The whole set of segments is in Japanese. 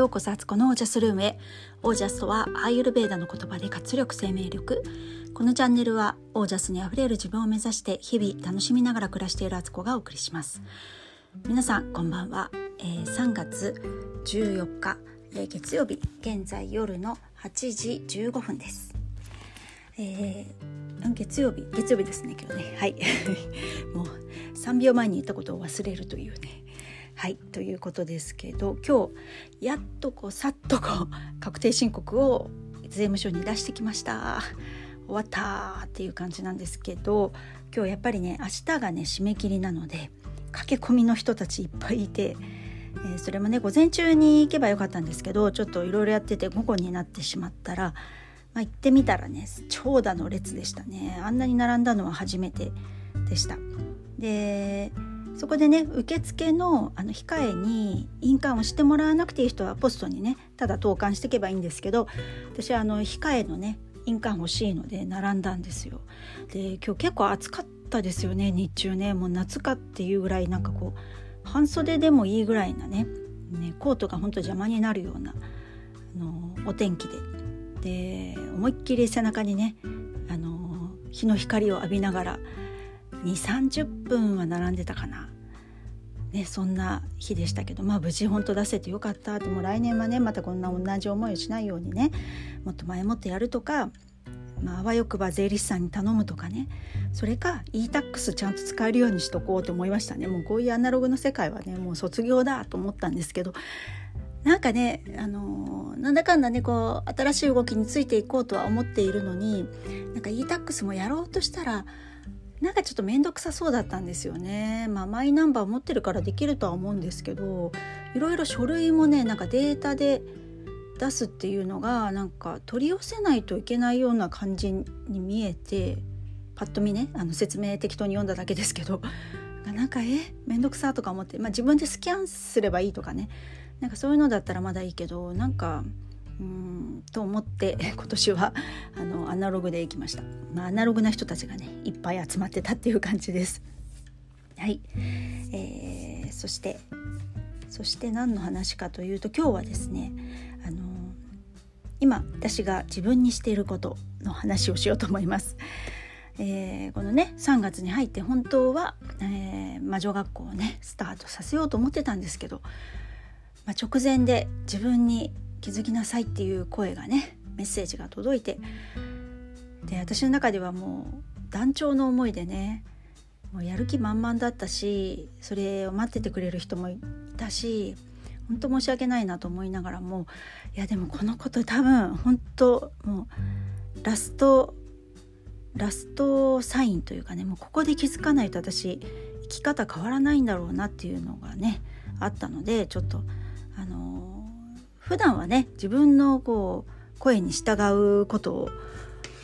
ようこそあつこのオージャスルームへ。オージャスとはアーユルベーダの言葉で活力生命力。このチャンネルはオージャスにあふれる自分を目指して日々楽しみながら暮らしているあつこがお送りします。皆さんこんばんは、えー、3月14日、えー、月曜日現在夜の8時15分です。えー、月曜日。月曜日ですね今日ね。はい。もう3秒前に言ったことを忘れるというね。はいということですけど今日やっとこうさっとこう 確定申告を税務署に出してきました終わったっていう感じなんですけど今日やっぱりね明日がね締め切りなので駆け込みの人たちいっぱいいて、えー、それもね午前中に行けばよかったんですけどちょっといろいろやってて午後になってしまったら、まあ、行ってみたらね長蛇の列でしたねあんなに並んだのは初めてでした。でそこでね受付のあの控えに印鑑をしてもらわなくていい人はポストにねただ投函していけばいいんですけど私はあの控えのね印鑑欲しいので並んだんですよ。で今日結構暑かったですよね日中ねもう夏かっていうぐらいなんかこう半袖でもいいぐらいなねねコートがほんと邪魔になるようなあのお天気でで思いっきり背中にねあの日の光を浴びながら2 3 0分は並んでたかな。ね、そんな日でしたけどまあ無事本当出せてよかったっても来年はねまたこんな同じ思いをしないようにねもっと前もってやるとか、まあ、あわよくば税理士さんに頼むとかねそれか e-tax ちゃんと使えるようにしとこうと思いましたねもうこういうアナログの世界はねもう卒業だと思ったんですけどなんかね、あのー、なんだかんだねこう新しい動きについていこうとは思っているのになんか e-tax もやろうとしたらなんかちょっと面倒くさそうだったんですよね。まあマイナンバー持ってるからできるとは思うんですけどいろいろ書類もねなんかデータで出すっていうのがなんか取り寄せないといけないような感じに見えてパッと見ねあの説明適当に読んだだけですけど なんかえ？面倒くさとか思って、まあ、自分でスキャンすればいいとかねなんかそういうのだったらまだいいけどなんかうんと思って 今年はあのアナログで行きました、まあ、アナログな人たちがねいっぱい集まってたっていう感じです。はい、えー、そしてそして何の話かというと今日はですねあの今私が自分にしていることの話をしようと思います。えー、このね3月に入って本当は、えー、魔女学校をねスタートさせようと思ってたんですけど、まあ、直前で自分に気づきなさいっていう声がねメッセージが届いてで私の中ではもう団長の思いでねもうやる気満々だったしそれを待っててくれる人もいたし本当申し訳ないなと思いながらもいやでもこのこと多分本当もうラストラストサインというかねもうここで気づかないと私生き方変わらないんだろうなっていうのがねあったのでちょっとあの普段はね自分のこう声に従うことを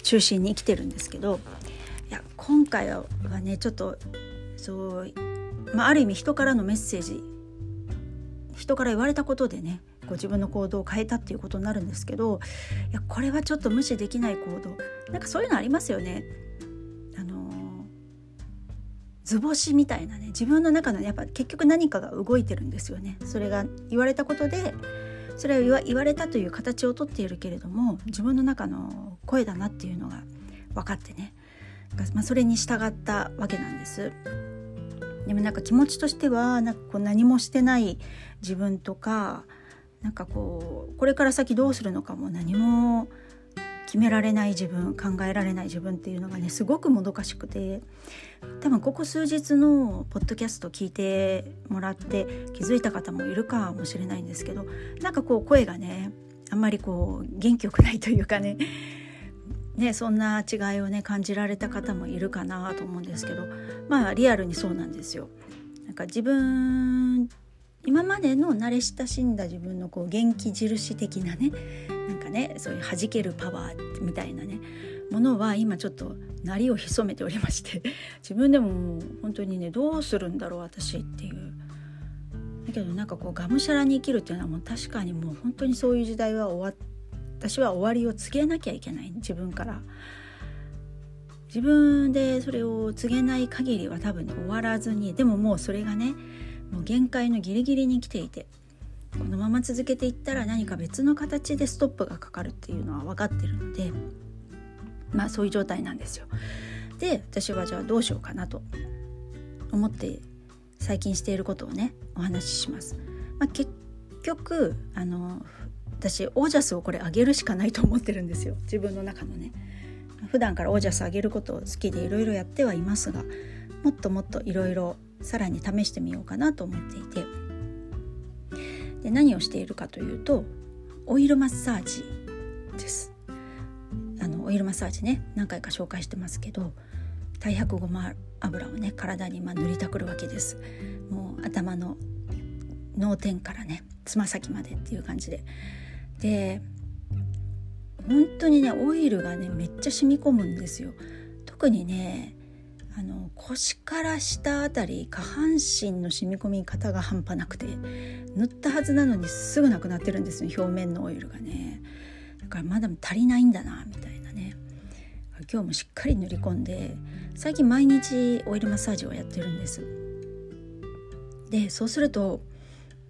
中心に生きてるんですけどいや今回はねちょっとそう、まあ、ある意味人からのメッセージ人から言われたことでねこう自分の行動を変えたっていうことになるんですけどいやこれはちょっと無視できない行動なんかそういうのありますよね。あの図星みたいなね自分の中のやっぱ結局何かが動いてるんですよね。それが言われたことでそれは言われたという形をとっているけれども自分の中の声だなっていうのが分かってね、まあ、それに従ったわけなんです。でもなんか気持ちとしてはなんかこう何もしてない自分とかなんかこうこれから先どうするのかも何も決められない自分考えられない自分っていうのがねすごくもどかしくて多分ここ数日のポッドキャスト聞いてもらって気づいた方もいるかもしれないんですけどなんかこう声がねあんまりこう元気よくないというかね ねそんな違いをね感じられた方もいるかなと思うんですけどまあリアルにそうなんですよ。なんか自分今までの慣れ親しんだ自分のこう元気印的なねかねそういう弾けるパワーみたいなねものは今ちょっと鳴りを潜めておりまして 自分でももう本当にねどうするんだろう私っていう。だけどなんかこうがむしゃらに生きるっていうのはもう確かにもう本当にそういう時代は終わ私は終わりを告げなきゃいけない。自分から。自分でそれを告げない限りは多分、ね、終わらずにでももうそれがねもう限界のギリギリに来ていて。このまま続けていったら何か別の形でストップがかかるっていうのは分かってるのでまあそういう状態なんですよ。で私はじゃあどうしようかなと思って最近していることをねお話しします。まあ、結局あの私オージャスをこれ上げるしかないと思ってるんですよ自分の中のね。普段からオージャス上げることを好きでいろいろやってはいますがもっともっといろいろさらに試してみようかなと思っていてで何をしているかというとオイルマッサージです。あのオイルマッサージね何回か紹介してますけど太白ごま油をね体にま塗りたくるわけです。もう頭の脳天からねつま先までっていう感じで。で本当にねオイルがねめっちゃ染み込むんですよ。特にねあの腰から下あたり下半身の染み込み方が半端なくて塗ったはずなのにすぐなくなってるんですよ表面のオイルがね。だからまだ足りないんだなみたいなね。今日もしっかり塗り込んで最近毎日オイルマッサージをやってるんです。でそうすると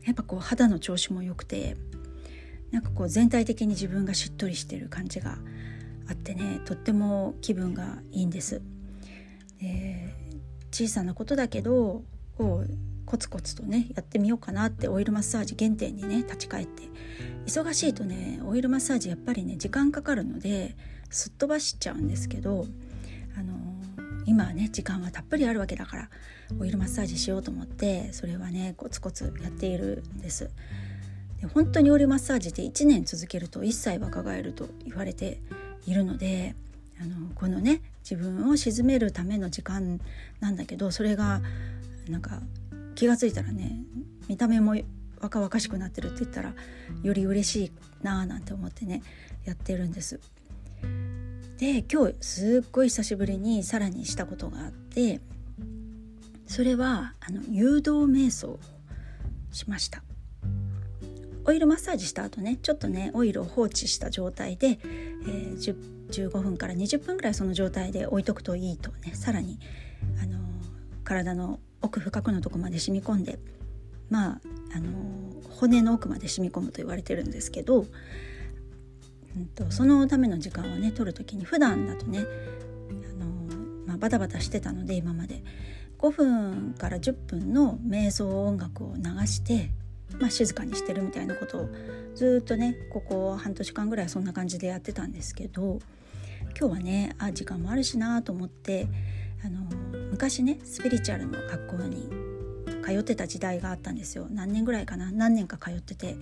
やっぱこう肌の調子も良くてなんかこう全体的に自分がしっとりしてる感じがあってねとっても気分がいいんです。で小さなことだけどこうコツコツとねやってみようかなってオイルマッサージ原点にね立ち返って忙しいとねオイルマッサージやっぱりね時間かかるのですっ飛ばしちゃうんですけどあの今はね時間はたっぷりあるわけだからオイルマッサージしようと思ってそれはねコツコツやっているんです。で本当にオイルマッサージって1年続けると一切若返ると言われているのであのこのね自分を鎮めるための時間なんだけどそれがなんか気が付いたらね見た目も若々しくなってるって言ったらより嬉しいなあなんて思ってねやってるんです。で今日すっごい久しぶりにさらにしたことがあってそれはあの誘導瞑想しました。オイルマッサージした後ねちょっとねオイルを放置した状態で、えー、15分から20分ぐらいその状態で置いとくといいとねさらに、あの、体の奥深くのとこまで染み込んでまあ、あの、骨の奥まで染み込むと言われてるんですけど、うんと、そのための時間をね取る時に普段だとね、あのまあ、バタバタしてたので今まで。5分から10分の瞑想音楽を流してまあ、静かにしてるみたいなことをずっとねここ半年間ぐらいそんな感じでやってたんですけど今日はねあ時間もあるしなと思ってあの昔ねスピリチュアルの学校に通ってた時代があったんですよ何年ぐらいかな？何年か通ってて、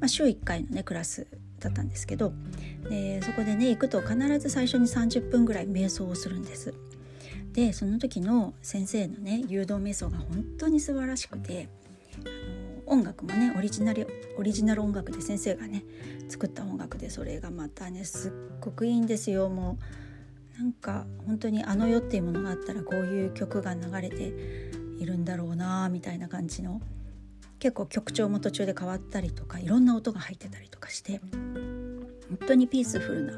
まあ、週1回のねクラスだったんですけどでそこでね行くと必ず最初に30分ぐらい瞑想をするんです。でその時の先生のね誘導瞑想が本当に素晴らしくて音楽もねオリジナルオリジナル音楽で先生がね作った音楽でそれがまたねすっごくいいんですよ。もうなんか本当にあの世っていうものがあったらこういう曲が流れているんだろうなみたいな感じの。結構曲調も途中で変わったりとかいろんな音が入ってたりとかして本当にピースフルな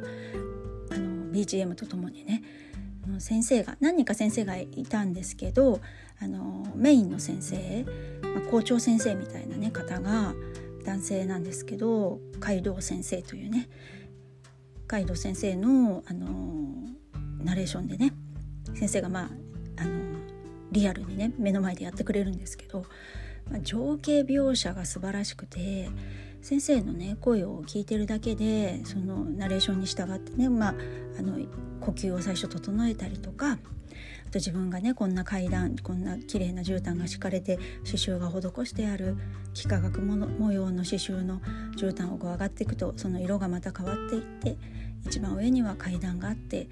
あの BGM とともにね先生が何人か先生がいたんですけどあのメインの先生、まあ、校長先生みたいな、ね、方が男性なんですけど街道先生というね街道先生のあのナレーションでね先生がまああのリアルにね目の前でやってくれるんですけど、まあ、情景描写が素晴らしくて先生のね声を聞いてるだけでそのナレーションに従ってね、まあ、あの呼吸を最初整えたりとかあと自分がねこんな階段こんな綺麗な絨毯が敷かれて刺繍が施してある幾何学模様の刺繍の絨毯をこう上がっていくとその色がまた変わっていって一番上には階段があって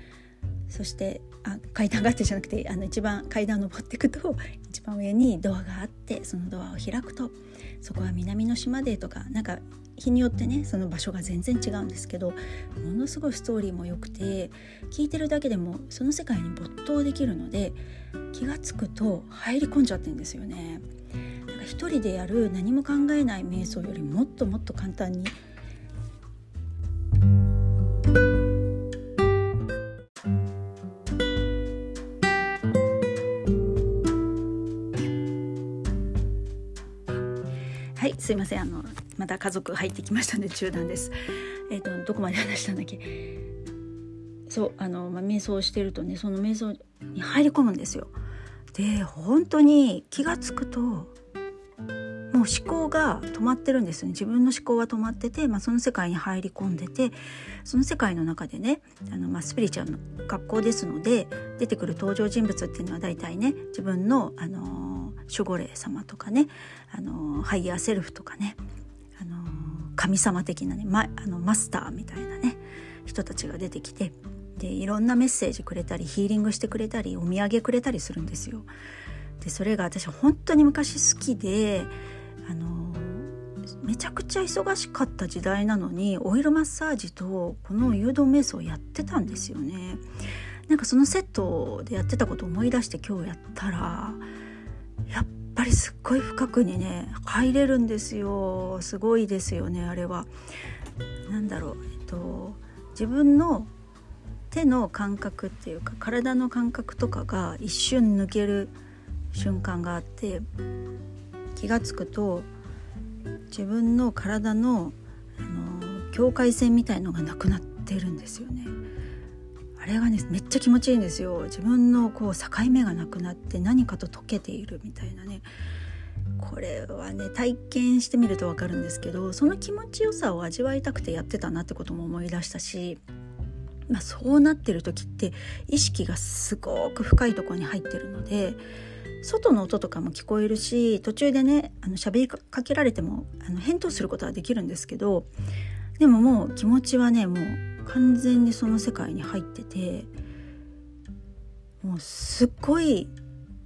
そしてあ階段があってじゃなくてあの一番階段登っていくと 一番上にドアがあってそのドアを開くとそこは南の島でとかなんか日によってねその場所が全然違うんですけどものすごいストーリーも良くて聞いてるだけでもその世界に没頭できるので気が付くと入り込んじゃってるんですよね。だか一人でやる何も考えない瞑想よりもっともっと簡単にはいすいません。あのまた家族入ってきましたんで中断です。えっ、ー、とどこまで話したんだっけ？そうあの、まあ、瞑想してるとねその瞑想に入り込むんですよ。で本当に気が付くともう思考が止まってるんですね。自分の思考は止まってて、まあ、その世界に入り込んでてその世界の中でねあの、まあ、スピリチュアルの学校ですので出てくる登場人物っていうのは大体ね自分の、あの守護霊様とかね、あのハイヤーセルフとかね、あの神様的なね、ま、あのマスターみたいなね人たちが出てきてでいろんなメッセージくれたりヒーリングしてくれたりお土産くれたりするんですよ。でそれが私本当に昔好きであのめちゃくちゃ忙しかった時代なのにオイルマッサージとこの誘導瞑想をやってたんですよね。なんかそのセットでやってたことを思い出して今日やったらやっぱりすっごい深くにね入れるんですよすごいですよねあれは。なんだろうえっと自分の手の感覚っていうか体の感覚とかが一瞬抜ける瞬間があって気が付くと自分の体のあの境界線みたいのがなくなってるんですよね。れがねめっちゃ気持ちいいんですよ。自分のこう境目がなくなって何かと溶けているみたいなね。これはね体験してみると分かるんですけどその気持ちよさを味わいたくてやってたなってことも思い出したしまあ、そうなってる時って意識がすごく深いとこに入ってるので外の音とかも聞こえるし途中でねあの喋りかけられてもあの返答することはできるんですけどでももう気持ちはねもう完全にその世界に入っててもうすっごい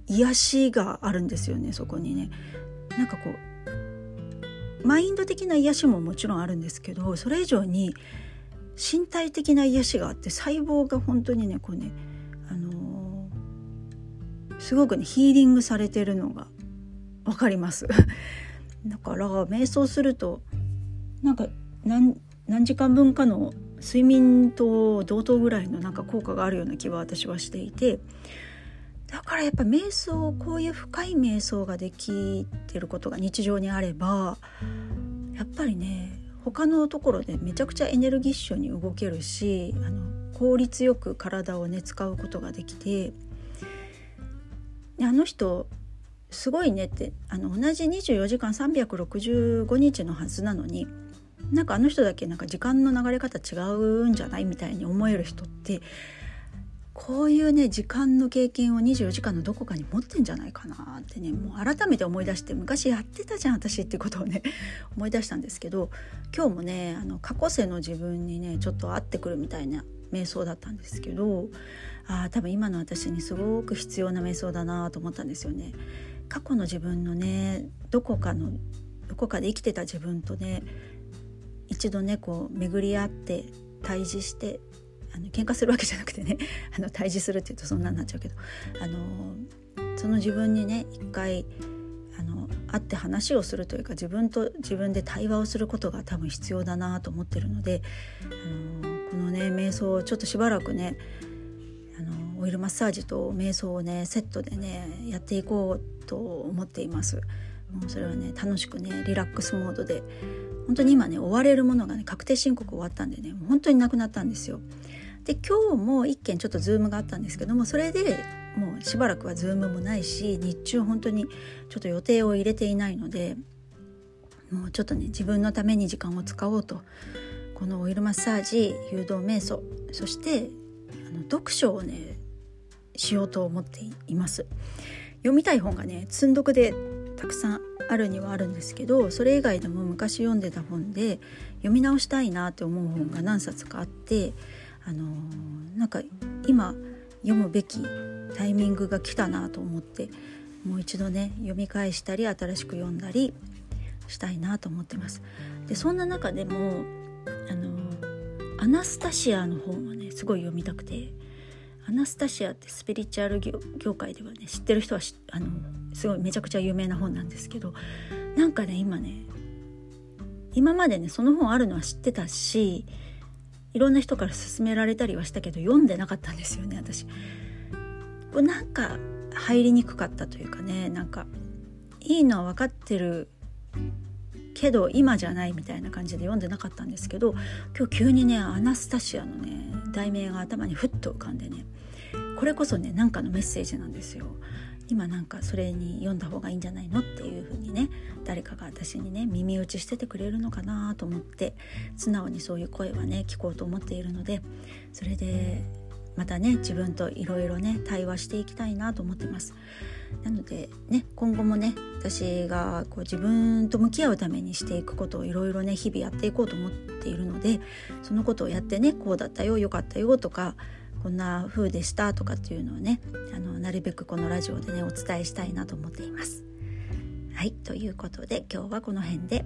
癒しがあるんですよねそこにね。なんかこうマインド的な癒しももちろんあるんですけどそれ以上に身体的な癒しがあって細胞が本当にねこうね、あのー、すごくねヒーリングされてるのが分かります だから瞑想するとなんか何何時間分かの睡眠と同等ぐらいのなんか効果があるような気は私はしていてだからやっぱ瞑想こういう深い瞑想ができてることが日常にあればやっぱりね他のところでめちゃくちゃエネルギッシュに動けるしあの効率よく体をね使うことができてあの人すごいねってあの同じ24時間365日のはずなのになんかあの人だけなんか時間の流れ方違うんじゃないみたいに思える人ってこういうね時間の経験を24時間のどこかに持ってんじゃないかなってねもう改めて思い出して昔やってたじゃん私ってことをね 思い出したんですけど今日もねあの過去世の自分にねちょっと会ってくるみたいな瞑想だったんですけどあ多分今の私にすごく必要な瞑想だなと思ったんですよね。過去の自分のねどこかのどこかで生きてた自分とね一度ねこう巡り合って対峙してあの喧嘩するわけじゃなくてね あの対峙するっていうとそんなんなっちゃうけどあのその自分にね一回あの会って話をするというか自分と自分で対話をすることが多分必要だなと思ってるのであのこのね瞑想をちょっとしばらくねあのオイルマッサージと瞑想をねセットでねやっていこうと思っています。もうそれはね楽しくねリラックスモードで本当に今ね追われるものがね確定申告終わったんでね本当になくなったんですよ。で今日も1件ちょっと Zoom があったんですけどもそれでもうしばらくは Zoom もないし日中本当にちょっと予定を入れていないのでもうちょっとね自分のために時間を使おうとこのオイルマッサージ誘導瞑想そしてあの読書をねしようと思っています読みたい本がね積んどくでたくさんあるにはあるんですけどそれ以外でも昔読んでた本で読み直したいなって思う本が何冊かあってあのー、なんか今読むべきタイミングが来たなと思ってもう一度ね読み返したり新しく読んだりしたいなと思ってます。でそんな中でもあのアナスタシアの本をねすごい読みたくてアナスタシアってスピリチュアル業界ではね知ってる人はあのすごいめちゃくちゃ有名な本なんですけどなんかね今ね今までねその本あるのは知ってたしいろんな人から勧められたりはしたけど読んでなかったんですよね私。こなんか入りにくかったというかねなんかいいのは分かってるけど今じゃないみたいな感じで読んでなかったんですけど今日急にねアナスタシアのね題名が頭にふっと浮かんでねこれこそね何かのメッセージなんですよ。今なんかそれに読んだ方がいいんじゃないのっていう風にね誰かが私にね耳打ちしててくれるのかなと思って素直にそういう声はね聞こうと思っているのでそれでまたね自分といろいろね対話していきたいなと思ってます。なのでね今後もね私がこう自分と向き合うためにしていくことをいろいろね日々やっていこうと思っているのでそのことをやってねこうだったよよかったよとかこんな風でしたとかっていうのをねあのなるべくこのラジオでねお伝えしたいなと思っています。はいということで今日はこの辺で、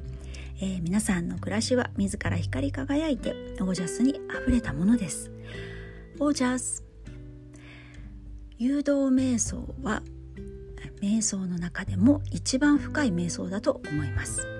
えー、皆さんの暮らしは自ら光り輝いてオージャスにあふれたものです。オージャス誘導瞑想は瞑想の中でも一番深い瞑想だと思います